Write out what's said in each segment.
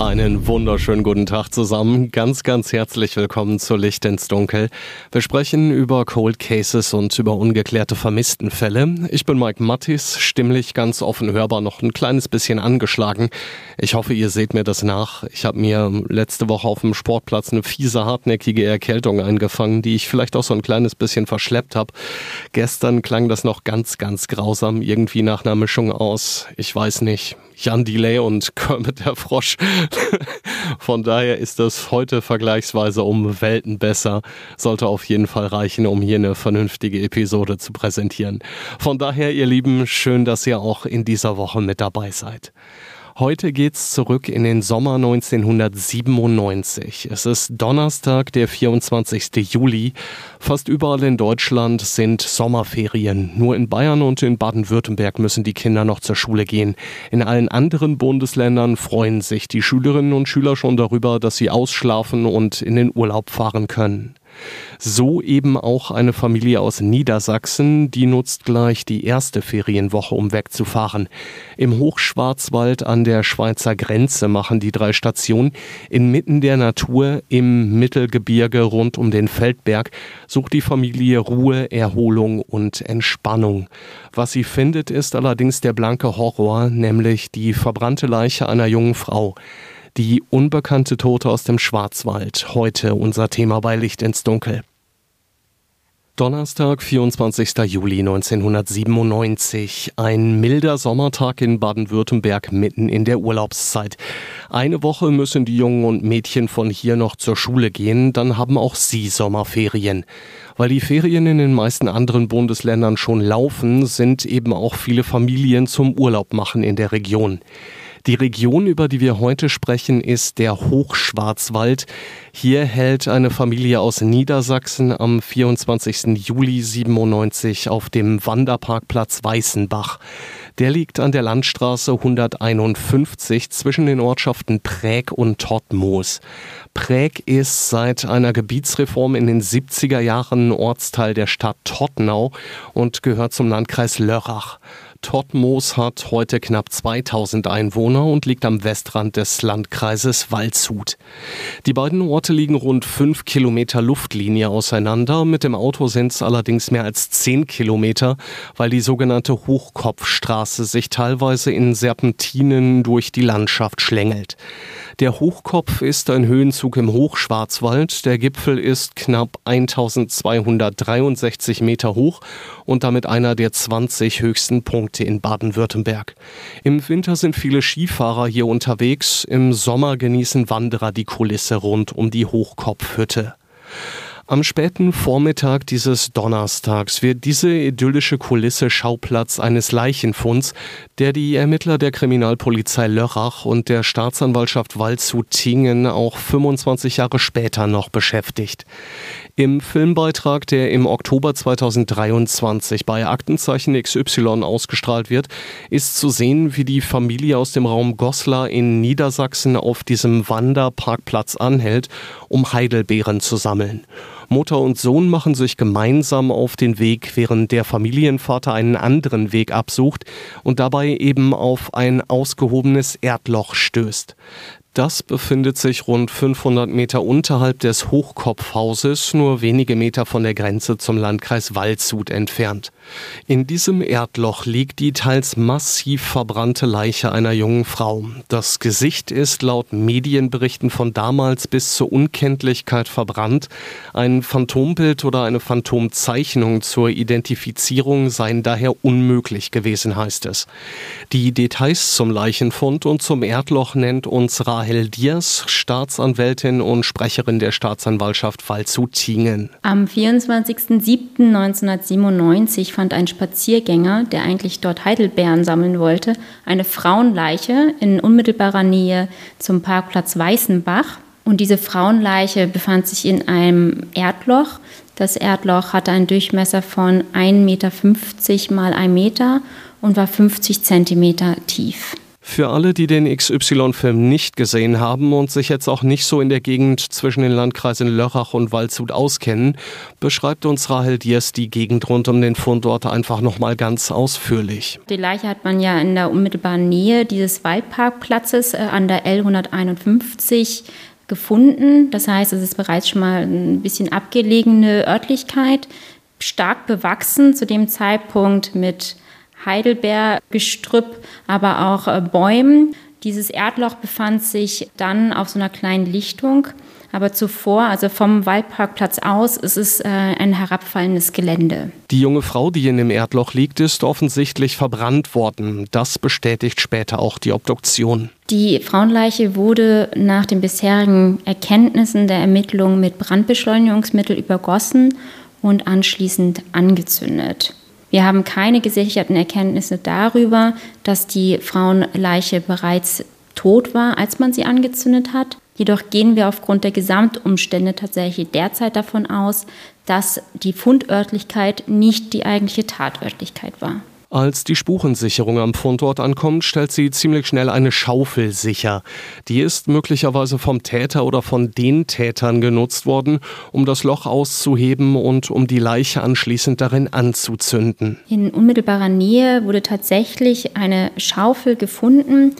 Einen wunderschönen guten Tag zusammen. Ganz, ganz herzlich willkommen zu Licht ins Dunkel. Wir sprechen über Cold Cases und über ungeklärte Vermisstenfälle. Ich bin Mike Mattis, stimmlich ganz offen hörbar, noch ein kleines bisschen angeschlagen. Ich hoffe, ihr seht mir das nach. Ich habe mir letzte Woche auf dem Sportplatz eine fiese, hartnäckige Erkältung eingefangen, die ich vielleicht auch so ein kleines bisschen verschleppt habe. Gestern klang das noch ganz, ganz grausam, irgendwie nach einer Mischung aus, ich weiß nicht, Jan Delay und Kermit der Frosch. Von daher ist das heute vergleichsweise um Welten besser. Sollte auf jeden Fall reichen, um hier eine vernünftige Episode zu präsentieren. Von daher, ihr Lieben, schön, dass ihr auch in dieser Woche mit dabei seid. Heute geht's zurück in den Sommer 1997. Es ist Donnerstag, der 24. Juli. Fast überall in Deutschland sind Sommerferien. Nur in Bayern und in Baden-Württemberg müssen die Kinder noch zur Schule gehen. In allen anderen Bundesländern freuen sich die Schülerinnen und Schüler schon darüber, dass sie ausschlafen und in den Urlaub fahren können. So eben auch eine Familie aus Niedersachsen, die nutzt gleich die erste Ferienwoche, um wegzufahren. Im Hochschwarzwald an der Schweizer Grenze machen die drei Stationen. Inmitten der Natur im Mittelgebirge rund um den Feldberg sucht die Familie Ruhe, Erholung und Entspannung. Was sie findet, ist allerdings der blanke Horror, nämlich die verbrannte Leiche einer jungen Frau. Die unbekannte Tote aus dem Schwarzwald. Heute unser Thema bei Licht ins Dunkel. Donnerstag, 24. Juli 1997. Ein milder Sommertag in Baden-Württemberg mitten in der Urlaubszeit. Eine Woche müssen die Jungen und Mädchen von hier noch zur Schule gehen, dann haben auch sie Sommerferien. Weil die Ferien in den meisten anderen Bundesländern schon laufen, sind eben auch viele Familien zum Urlaub machen in der Region. Die Region, über die wir heute sprechen, ist der Hochschwarzwald. Hier hält eine Familie aus Niedersachsen am 24. Juli 97 auf dem Wanderparkplatz Weißenbach. Der liegt an der Landstraße 151 zwischen den Ortschaften Präg und Tottmoos. Präg ist seit einer Gebietsreform in den 70er Jahren Ortsteil der Stadt Tottnau und gehört zum Landkreis Lörrach. Tottmoos hat heute knapp 2000 Einwohner und liegt am Westrand des Landkreises Waldshut. Die beiden Orte liegen rund fünf Kilometer Luftlinie auseinander. Mit dem Auto sind es allerdings mehr als zehn Kilometer, weil die sogenannte Hochkopfstraße sich teilweise in Serpentinen durch die Landschaft schlängelt. Der Hochkopf ist ein Höhenzug im Hochschwarzwald. Der Gipfel ist knapp 1263 Meter hoch und damit einer der 20 höchsten Punkte in Baden-Württemberg. Im Winter sind viele Skifahrer hier unterwegs, im Sommer genießen Wanderer die Kulisse rund um die Hochkopfhütte. Am späten Vormittag dieses Donnerstags wird diese idyllische Kulisse Schauplatz eines Leichenfunds, der die Ermittler der Kriminalpolizei Lörrach und der Staatsanwaltschaft Waldshut-Tingen auch 25 Jahre später noch beschäftigt. Im Filmbeitrag, der im Oktober 2023 bei Aktenzeichen XY ausgestrahlt wird, ist zu sehen, wie die Familie aus dem Raum Goslar in Niedersachsen auf diesem Wanderparkplatz anhält, um Heidelbeeren zu sammeln. Mutter und Sohn machen sich gemeinsam auf den Weg, während der Familienvater einen anderen Weg absucht und dabei eben auf ein ausgehobenes Erdloch stößt. Das befindet sich rund 500 Meter unterhalb des Hochkopfhauses, nur wenige Meter von der Grenze zum Landkreis Waldshut entfernt. In diesem Erdloch liegt die teils massiv verbrannte Leiche einer jungen Frau. Das Gesicht ist laut Medienberichten von damals bis zur Unkenntlichkeit verbrannt. Ein Phantombild oder eine Phantomzeichnung zur Identifizierung seien daher unmöglich gewesen, heißt es. Die Details zum Leichenfund und zum Erdloch nennt uns Rahel Diaz, Staatsanwältin und Sprecherin der Staatsanwaltschaft Waldshut-Tingen. Am 24.07.1997 fand ein Spaziergänger, der eigentlich dort Heidelbeeren sammeln wollte, eine Frauenleiche in unmittelbarer Nähe zum Parkplatz Weißenbach. Und diese Frauenleiche befand sich in einem Erdloch, Das Erdloch hatte einen Durchmesser von 1,50 Meter mal 1 Meter und war 50 Zentimeter tief. Für alle, die den XY-Film nicht gesehen haben und sich jetzt auch nicht so in der Gegend zwischen den Landkreisen Lörrach und Waldshut auskennen, beschreibt uns Rahel Diers die Gegend rund um den Fundort einfach nochmal ganz ausführlich. Die Leiche hat man ja in der unmittelbaren Nähe dieses Waldparkplatzes äh, an der L151 gefunden. Das heißt, es ist bereits schon mal ein bisschen abgelegene Örtlichkeit, stark bewachsen zu dem Zeitpunkt mit Heidelbeergestrüpp, aber auch äh, Bäumen. Dieses Erdloch befand sich dann auf so einer kleinen Lichtung. Aber zuvor, also vom Waldparkplatz aus, ist es äh, ein herabfallendes Gelände. Die junge Frau, die in dem Erdloch liegt, ist offensichtlich verbrannt worden. Das bestätigt später auch die Obduktion. Die Frauenleiche wurde nach den bisherigen Erkenntnissen der Ermittlungen mit Brandbeschleunigungsmittel übergossen und anschließend angezündet. Wir haben keine gesicherten Erkenntnisse darüber, dass die Frauenleiche bereits tot war, als man sie angezündet hat. Jedoch gehen wir aufgrund der Gesamtumstände tatsächlich derzeit davon aus, dass die Fundörtlichkeit nicht die eigentliche Tatörtlichkeit war. Als die Spurensicherung am Fundort ankommt, stellt sie ziemlich schnell eine Schaufel sicher. Die ist möglicherweise vom Täter oder von den Tätern genutzt worden, um das Loch auszuheben und um die Leiche anschließend darin anzuzünden. In unmittelbarer Nähe wurde tatsächlich eine Schaufel gefunden.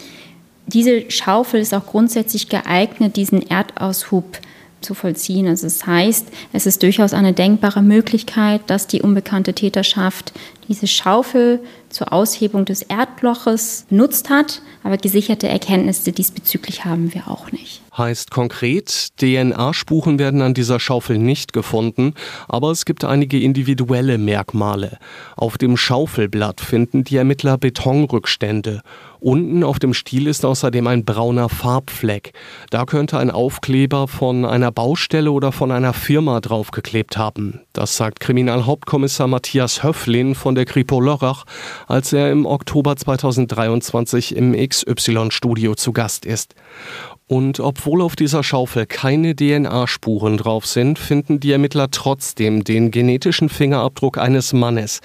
Diese Schaufel ist auch grundsätzlich geeignet, diesen Erdaushub zu vollziehen. Also das heißt, es ist durchaus eine denkbare Möglichkeit, dass die unbekannte Täterschaft diese Schaufel zur Aushebung des Erdloches benutzt hat, aber gesicherte Erkenntnisse diesbezüglich haben wir auch nicht. Heißt konkret, DNA-Spuren werden an dieser Schaufel nicht gefunden, aber es gibt einige individuelle Merkmale. Auf dem Schaufelblatt finden die Ermittler Betonrückstände Unten auf dem Stiel ist außerdem ein brauner Farbfleck. Da könnte ein Aufkleber von einer Baustelle oder von einer Firma draufgeklebt haben. Das sagt Kriminalhauptkommissar Matthias Höflin von der Kripo Lörrach, als er im Oktober 2023 im XY-Studio zu Gast ist. Und obwohl auf dieser Schaufel keine DNA-Spuren drauf sind, finden die Ermittler trotzdem den genetischen Fingerabdruck eines Mannes.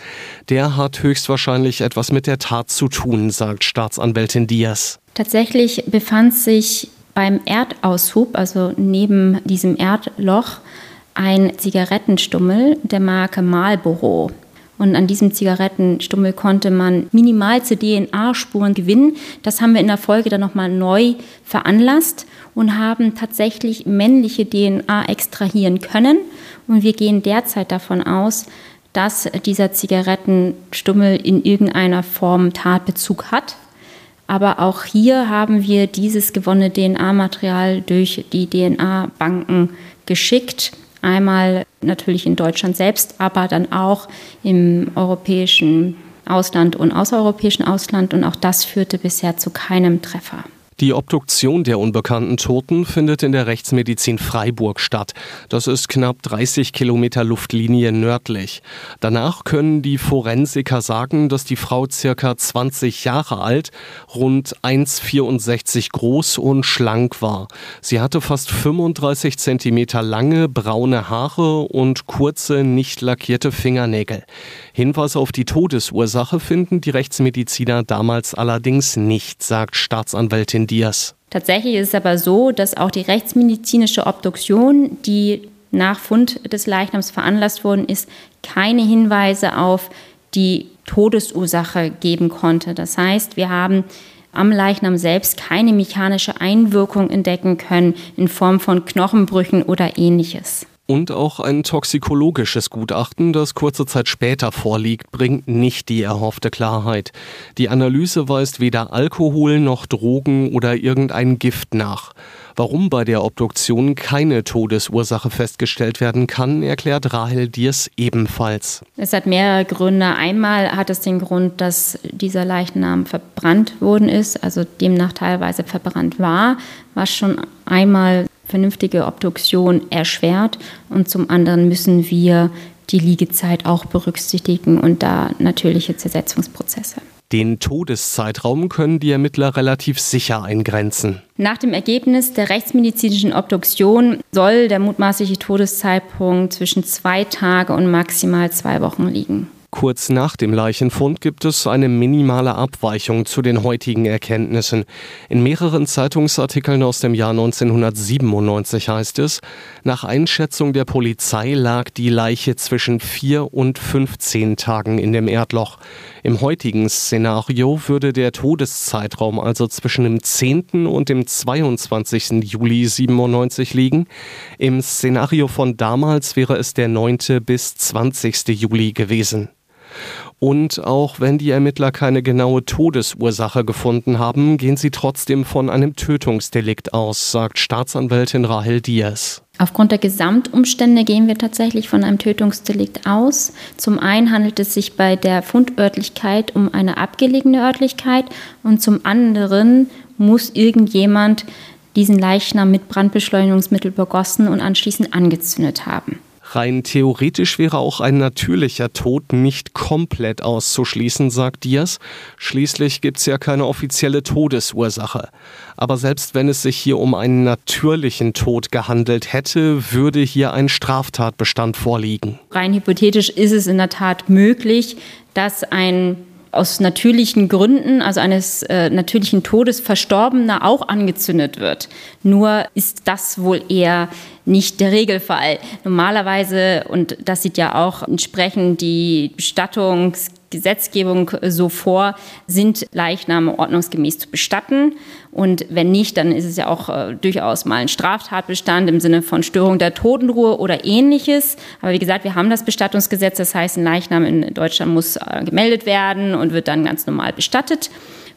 Der hat höchstwahrscheinlich etwas mit der Tat zu tun, sagt Staatsanwältin Diaz. Tatsächlich befand sich beim Erdaushub, also neben diesem Erdloch, ein Zigarettenstummel der Marke Marlboro. Und an diesem Zigarettenstummel konnte man minimalste DNA-Spuren gewinnen. Das haben wir in der Folge dann nochmal neu veranlasst und haben tatsächlich männliche DNA extrahieren können. Und wir gehen derzeit davon aus, dass dieser Zigarettenstummel in irgendeiner Form Tatbezug hat. Aber auch hier haben wir dieses gewonnene DNA-Material durch die DNA-Banken geschickt Einmal natürlich in Deutschland selbst, aber dann auch im europäischen Ausland und außereuropäischen Ausland. Und auch das führte bisher zu keinem Treffer. Die Obduktion der unbekannten Toten findet in der Rechtsmedizin Freiburg statt. Das ist knapp 30 Kilometer Luftlinie nördlich. Danach können die Forensiker sagen, dass die Frau circa 20 Jahre alt, rund 1,64 groß und schlank war. Sie hatte fast 35 Zentimeter lange braune Haare und kurze, nicht lackierte Fingernägel. Hinweise auf die Todesursache finden die Rechtsmediziner damals allerdings nicht, sagt Staatsanwältin Diaz. Tatsächlich ist es aber so, dass auch die rechtsmedizinische Obduktion, die nach Fund des Leichnams veranlasst worden ist, keine Hinweise auf die Todesursache geben konnte. Das heißt, wir haben am Leichnam selbst keine mechanische Einwirkung entdecken können in Form von Knochenbrüchen oder ähnliches. Und auch ein toxikologisches Gutachten, das kurze Zeit später vorliegt, bringt nicht die erhoffte Klarheit. Die Analyse weist weder Alkohol noch Drogen oder irgendein Gift nach. Warum bei der Obduktion keine Todesursache festgestellt werden kann, erklärt Rahel Diers ebenfalls. Es hat mehrere Gründe. Einmal hat es den Grund, dass dieser Leichnam verbrannt worden ist, also demnach teilweise verbrannt war, was schon einmal vernünftige Obduktion erschwert. Und zum anderen müssen wir die Liegezeit auch berücksichtigen und da natürliche Zersetzungsprozesse. Den Todeszeitraum können die Ermittler relativ sicher eingrenzen. Nach dem Ergebnis der rechtsmedizinischen Obduktion soll der mutmaßliche Todeszeitpunkt zwischen zwei Tage und maximal zwei Wochen liegen. Kurz nach dem Leichenfund gibt es eine minimale Abweichung zu den heutigen Erkenntnissen. In mehreren Zeitungsartikeln aus dem Jahr 1997 heißt es, nach Einschätzung der Polizei lag die Leiche zwischen vier und 15 Tagen in dem Erdloch. Im heutigen Szenario würde der Todeszeitraum also zwischen dem 10. und dem 22. Juli 97 liegen. Im Szenario von damals wäre es der 9. bis 20. Juli gewesen. Und auch wenn die Ermittler keine genaue Todesursache gefunden haben, gehen sie trotzdem von einem Tötungsdelikt aus, sagt Staatsanwältin Rahel Diaz. Aufgrund der Gesamtumstände gehen wir tatsächlich von einem Tötungsdelikt aus. Zum einen handelt es sich bei der Fundörtlichkeit um eine abgelegene Örtlichkeit und zum anderen muss irgendjemand diesen Leichnam mit Brandbeschleunigungsmittel begossen und anschließend angezündet haben. Rein theoretisch wäre auch ein natürlicher Tod nicht komplett auszuschließen, sagt Diaz. Schließlich gibt es ja keine offizielle Todesursache. Aber selbst wenn es sich hier um einen natürlichen Tod gehandelt hätte, würde hier ein Straftatbestand vorliegen. Rein hypothetisch ist es in der Tat möglich, dass ein aus natürlichen Gründen, also eines äh, natürlichen Todes Verstorbener auch angezündet wird. Nur ist das wohl eher nicht der Regelfall. Normalerweise, und das sieht ja auch entsprechend die Bestattungsgesetzgebung so vor, sind Leichname ordnungsgemäß zu bestatten. Und wenn nicht, dann ist es ja auch äh, durchaus mal ein Straftatbestand im Sinne von Störung der Totenruhe oder ähnliches. Aber wie gesagt, wir haben das Bestattungsgesetz, das heißt, ein Leichnam in Deutschland muss äh, gemeldet werden und wird dann ganz normal bestattet.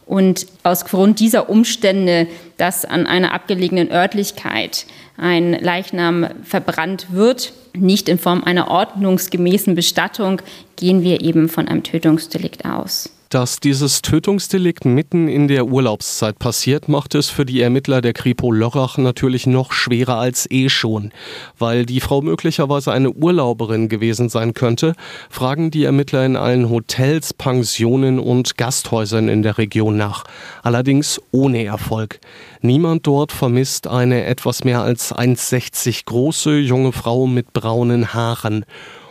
Und aus Grund dieser Umstände, dass an einer abgelegenen Örtlichkeit ein Leichnam verbrannt wird, nicht in Form einer ordnungsgemäßen Bestattung, gehen wir eben von einem Tötungsdelikt aus. Dass dieses Tötungsdelikt mitten in der Urlaubszeit passiert, macht es für die Ermittler der Kripo Lörrach natürlich noch schwerer als eh schon. Weil die Frau möglicherweise eine Urlauberin gewesen sein könnte, fragen die Ermittler in allen Hotels, Pensionen und Gasthäusern in der Region nach. Allerdings ohne Erfolg. Niemand dort vermisst eine etwas mehr als 1,60 große junge Frau mit braunen Haaren.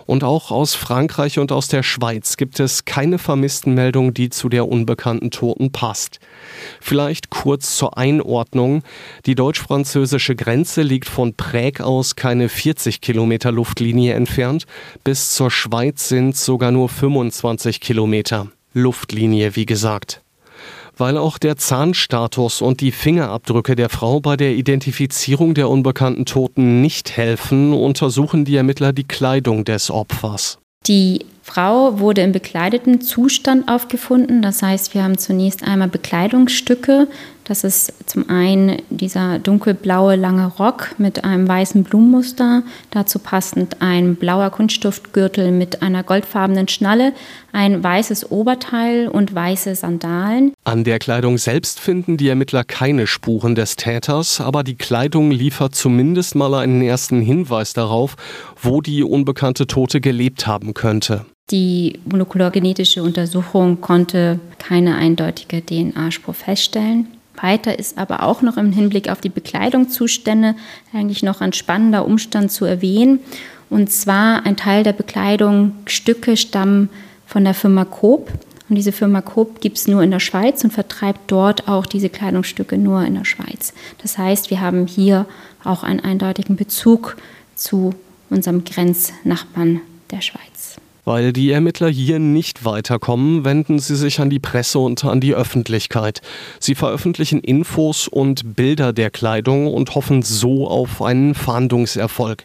Und auch aus Frankreich und aus der Schweiz gibt es keine vermissten Meldung, die zu der unbekannten Toten passt. Vielleicht kurz zur Einordnung. Die deutsch-französische Grenze liegt von Präg aus keine 40 Kilometer Luftlinie entfernt. Bis zur Schweiz sind sogar nur 25 Kilometer. Luftlinie, wie gesagt weil auch der Zahnstatus und die Fingerabdrücke der Frau bei der Identifizierung der unbekannten Toten nicht helfen, untersuchen die Ermittler die Kleidung des Opfers. Die Frau wurde im bekleideten Zustand aufgefunden. Das heißt, wir haben zunächst einmal Bekleidungsstücke. Das ist zum einen dieser dunkelblaue lange Rock mit einem weißen Blumenmuster, dazu passend ein blauer Kunststoffgürtel mit einer goldfarbenen Schnalle, ein weißes Oberteil und weiße Sandalen. An der Kleidung selbst finden die Ermittler keine Spuren des Täters, aber die Kleidung liefert zumindest mal einen ersten Hinweis darauf, wo die unbekannte Tote gelebt haben könnte. Die molekulargenetische Untersuchung konnte keine eindeutige DNA-Spur feststellen. Weiter ist aber auch noch im Hinblick auf die Bekleidungszustände eigentlich noch ein spannender Umstand zu erwähnen. Und zwar ein Teil der Bekleidungsstücke stammen von der Firma Coop. Und diese Firma Coop gibt es nur in der Schweiz und vertreibt dort auch diese Kleidungsstücke nur in der Schweiz. Das heißt, wir haben hier auch einen eindeutigen Bezug zu unserem Grenznachbarn der Schweiz. Weil die Ermittler hier nicht weiterkommen, wenden sie sich an die Presse und an die Öffentlichkeit. Sie veröffentlichen Infos und Bilder der Kleidung und hoffen so auf einen Fahndungserfolg.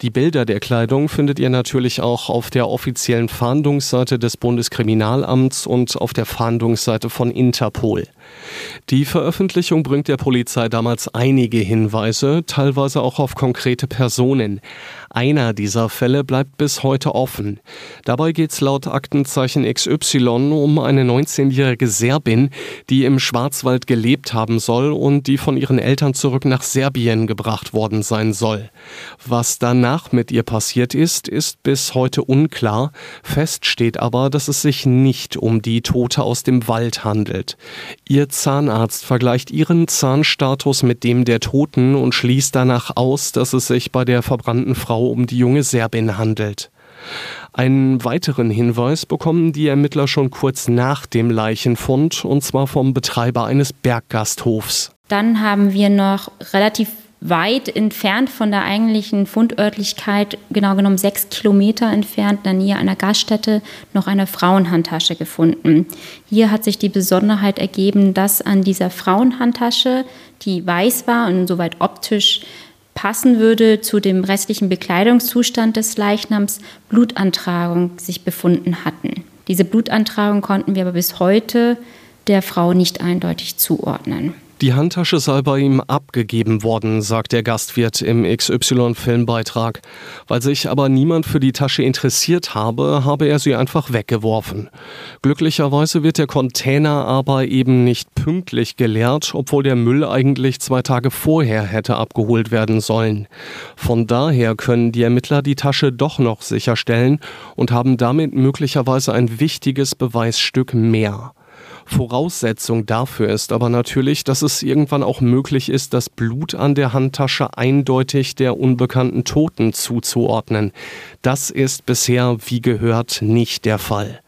Die Bilder der Kleidung findet ihr natürlich auch auf der offiziellen Fahndungsseite des Bundeskriminalamts und auf der Fahndungsseite von Interpol. Die Veröffentlichung bringt der Polizei damals einige Hinweise, teilweise auch auf konkrete Personen. Einer dieser Fälle bleibt bis heute offen. Dabei geht es laut Aktenzeichen XY um eine 19-jährige Serbin, die im Schwarzwald gelebt haben soll und die von ihren Eltern zurück nach Serbien gebracht worden sein soll. Was danach mit ihr passiert ist, ist bis heute unklar. Fest steht aber, dass es sich nicht um die Tote aus dem Wald handelt. Ihr Zahnarzt vergleicht ihren Zahnstatus mit dem der Toten und schließt danach aus, dass es sich bei der verbrannten Frau um die junge Serbin handelt. Einen weiteren Hinweis bekommen die Ermittler schon kurz nach dem Leichenfund, und zwar vom Betreiber eines Berggasthofs. Dann haben wir noch relativ weit entfernt von der eigentlichen Fundörtlichkeit, genau genommen sechs Kilometer entfernt, in der Nähe einer Gaststätte, noch eine Frauenhandtasche gefunden. Hier hat sich die Besonderheit ergeben, dass an dieser Frauenhandtasche, die weiß war und insoweit optisch passen würde zu dem restlichen Bekleidungszustand des Leichnams, Blutantragung sich befunden hatten. Diese Blutantragung konnten wir aber bis heute der Frau nicht eindeutig zuordnen. Die Handtasche sei bei ihm abgegeben worden, sagt der Gastwirt im XY-Filmbeitrag. Weil sich aber niemand für die Tasche interessiert habe, habe er sie einfach weggeworfen. Glücklicherweise wird der Container aber eben nicht pünktlich geleert, obwohl der Müll eigentlich zwei Tage vorher hätte abgeholt werden sollen. Von daher können die Ermittler die Tasche doch noch sicherstellen und haben damit möglicherweise ein wichtiges Beweisstück mehr. Voraussetzung dafür ist aber natürlich, dass es irgendwann auch möglich ist, das Blut an der Handtasche eindeutig der unbekannten Toten zuzuordnen. Das ist bisher, wie gehört, nicht der Fall.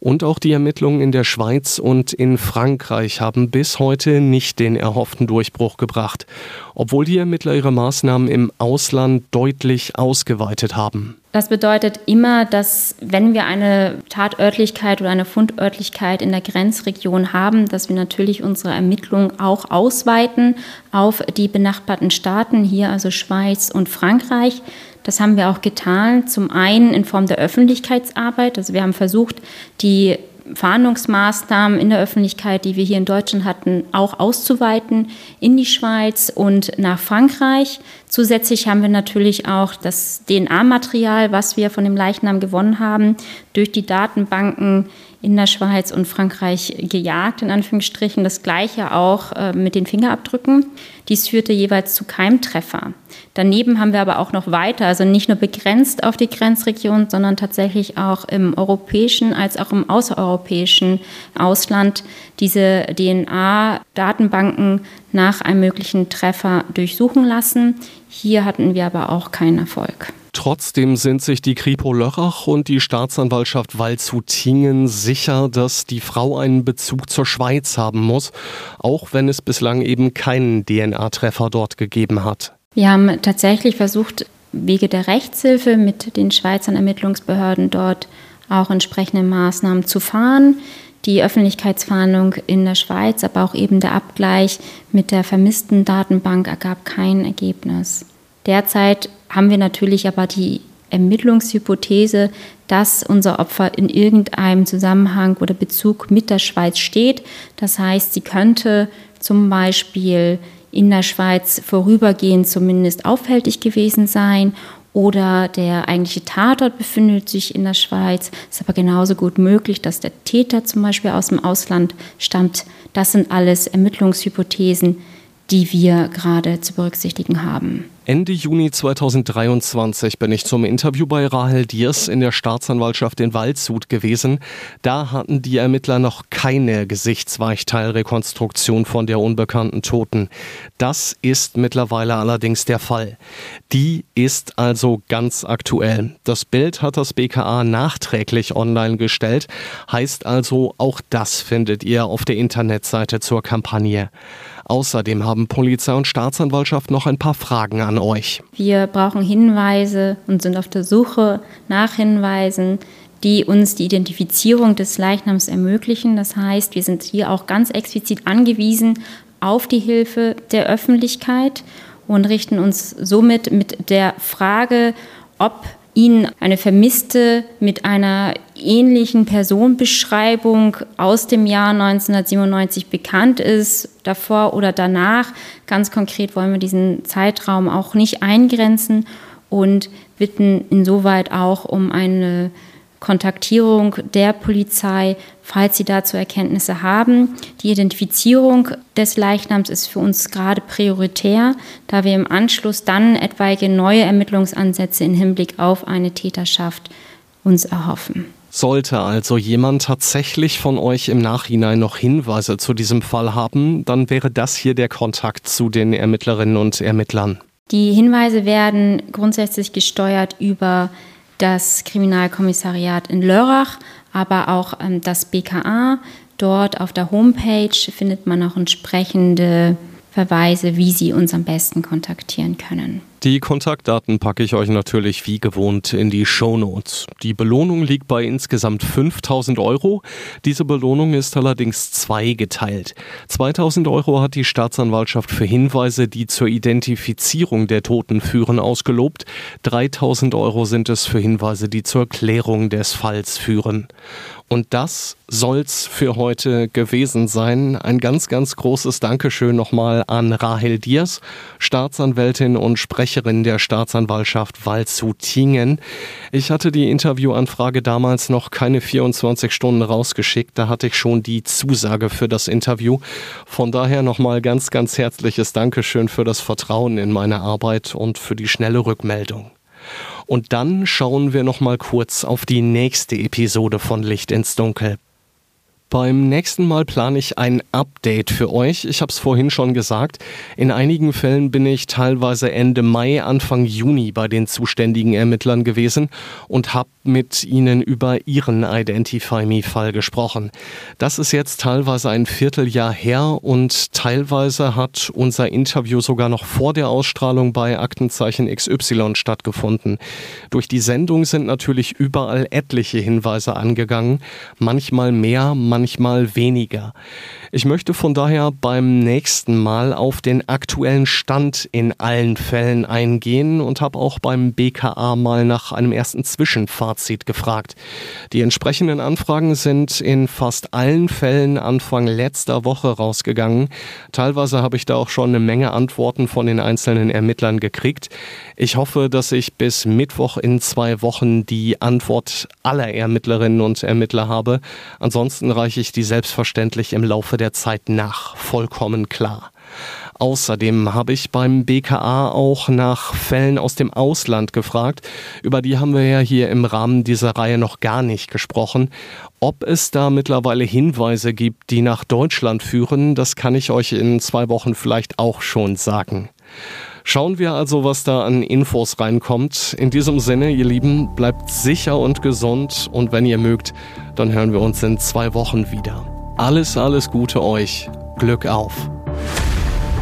Und auch die Ermittlungen in der Schweiz und in Frankreich haben bis heute nicht den erhofften Durchbruch gebracht, obwohl die Ermittler ihre Maßnahmen im Ausland deutlich ausgeweitet haben. Das bedeutet immer, dass wenn wir eine Tatörtlichkeit oder eine Fundörtlichkeit in der Grenzregion haben, dass wir natürlich unsere Ermittlungen auch ausweiten auf die benachbarten Staaten, hier also Schweiz und Frankreich. Das haben wir auch getan, zum einen in Form der Öffentlichkeitsarbeit. Also wir haben versucht, die Fahndungsmaßnahmen in der Öffentlichkeit, die wir hier in Deutschland hatten, auch auszuweiten in die Schweiz und nach Frankreich. Zusätzlich haben wir natürlich auch das DNA-Material, was wir von dem Leichnam gewonnen haben, durch die Datenbanken in der Schweiz und Frankreich gejagt, in Anführungsstrichen. Das gleiche auch äh, mit den Fingerabdrücken. Dies führte jeweils zu Keimtreffer. Daneben haben wir aber auch noch weiter, also nicht nur begrenzt auf die Grenzregion, sondern tatsächlich auch im europäischen als auch im außereuropäischen Ausland diese DNA-Datenbanken nach einem möglichen Treffer durchsuchen lassen. Hier hatten wir aber auch keinen Erfolg. Trotzdem sind sich die Kripo Lörrach und die Staatsanwaltschaft Waldshut-Tingen sicher, dass die Frau einen Bezug zur Schweiz haben muss, auch wenn es bislang eben keinen DNA-Treffer dort gegeben hat. Wir haben tatsächlich versucht, Wege der Rechtshilfe mit den Schweizer Ermittlungsbehörden dort auch entsprechende Maßnahmen zu fahren. Die Öffentlichkeitsfahndung in der Schweiz, aber auch eben der Abgleich mit der vermissten Datenbank ergab kein Ergebnis. Derzeit haben wir natürlich aber die Ermittlungshypothese, dass unser Opfer in irgendeinem Zusammenhang oder Bezug mit der Schweiz steht. Das heißt, sie könnte zum Beispiel in der Schweiz vorübergehend zumindest auffällig gewesen sein oder der eigentliche Tatort befindet sich in der Schweiz. Ist aber genauso gut möglich, dass der Täter zum Beispiel aus dem Ausland stammt. Das sind alles Ermittlungshypothesen, die wir gerade zu berücksichtigen haben. Ende Juni 2023 bin ich zum Interview bei Rahel Diers in der Staatsanwaltschaft in Waldshut gewesen. Da hatten die Ermittler noch keine Gesichtsweichteilrekonstruktion von der unbekannten Toten. Das ist mittlerweile allerdings der Fall. Die ist also ganz aktuell. Das Bild hat das BKA nachträglich online gestellt, heißt also, auch das findet ihr auf der Internetseite zur Kampagne. Außerdem haben Polizei und Staatsanwaltschaft noch ein paar Fragen an euch. Wir brauchen Hinweise und sind auf der Suche nach Hinweisen, die uns die Identifizierung des Leichnams ermöglichen. Das heißt, wir sind hier auch ganz explizit angewiesen auf die Hilfe der Öffentlichkeit und richten uns somit mit der Frage, ob Ihnen eine Vermisste mit einer ähnlichen Personenbeschreibung aus dem Jahr 1997 bekannt ist, davor oder danach. Ganz konkret wollen wir diesen Zeitraum auch nicht eingrenzen und bitten insoweit auch um eine Kontaktierung der Polizei, falls sie dazu Erkenntnisse haben. Die Identifizierung des Leichnams ist für uns gerade prioritär, da wir im Anschluss dann etwaige neue Ermittlungsansätze im Hinblick auf eine Täterschaft uns erhoffen. Sollte also jemand tatsächlich von euch im Nachhinein noch Hinweise zu diesem Fall haben, dann wäre das hier der Kontakt zu den Ermittlerinnen und Ermittlern. Die Hinweise werden grundsätzlich gesteuert über das Kriminalkommissariat in Lörrach, aber auch ähm, das BKA. Dort auf der Homepage findet man auch entsprechende Verweise, wie Sie uns am besten kontaktieren können. Die Kontaktdaten packe ich euch natürlich wie gewohnt in die Show Notes. Die Belohnung liegt bei insgesamt 5000 Euro. Diese Belohnung ist allerdings zweigeteilt. 2000 Euro hat die Staatsanwaltschaft für Hinweise, die zur Identifizierung der Toten führen, ausgelobt. 3000 Euro sind es für Hinweise, die zur Klärung des Falls führen. Und das soll's für heute gewesen sein. Ein ganz, ganz großes Dankeschön nochmal an Rahel Diers, Staatsanwältin und Sprecherin der Staatsanwaltschaft Waldshut-Tingen. Ich hatte die Interviewanfrage damals noch keine 24 Stunden rausgeschickt. Da hatte ich schon die Zusage für das Interview. Von daher nochmal ganz, ganz herzliches Dankeschön für das Vertrauen in meine Arbeit und für die schnelle Rückmeldung. Und dann schauen wir noch mal kurz auf die nächste Episode von Licht ins Dunkel. Beim nächsten Mal plane ich ein Update für euch. Ich habe es vorhin schon gesagt. In einigen Fällen bin ich teilweise Ende Mai, Anfang Juni bei den zuständigen Ermittlern gewesen und habe mit ihnen über ihren Identify Me-Fall gesprochen. Das ist jetzt teilweise ein Vierteljahr her und teilweise hat unser Interview sogar noch vor der Ausstrahlung bei Aktenzeichen XY stattgefunden. Durch die Sendung sind natürlich überall etliche Hinweise angegangen, manchmal mehr, manchmal weniger. Ich möchte von daher beim nächsten Mal auf den aktuellen Stand in allen Fällen eingehen und habe auch beim BKA mal nach einem ersten Zwischenfazit gefragt. Die entsprechenden Anfragen sind in fast allen Fällen Anfang letzter Woche rausgegangen. Teilweise habe ich da auch schon eine Menge Antworten von den einzelnen Ermittlern gekriegt. Ich hoffe, dass ich bis Mittwoch in zwei Wochen die Antwort aller Ermittlerinnen und Ermittler habe. Ansonsten reiche ich die selbstverständlich im Laufe der Zeit nach, vollkommen klar. Außerdem habe ich beim BKA auch nach Fällen aus dem Ausland gefragt. Über die haben wir ja hier im Rahmen dieser Reihe noch gar nicht gesprochen. Ob es da mittlerweile Hinweise gibt, die nach Deutschland führen, das kann ich euch in zwei Wochen vielleicht auch schon sagen. Schauen wir also, was da an Infos reinkommt. In diesem Sinne, ihr Lieben, bleibt sicher und gesund und wenn ihr mögt, dann hören wir uns in zwei Wochen wieder. Alles, alles Gute euch. Glück auf.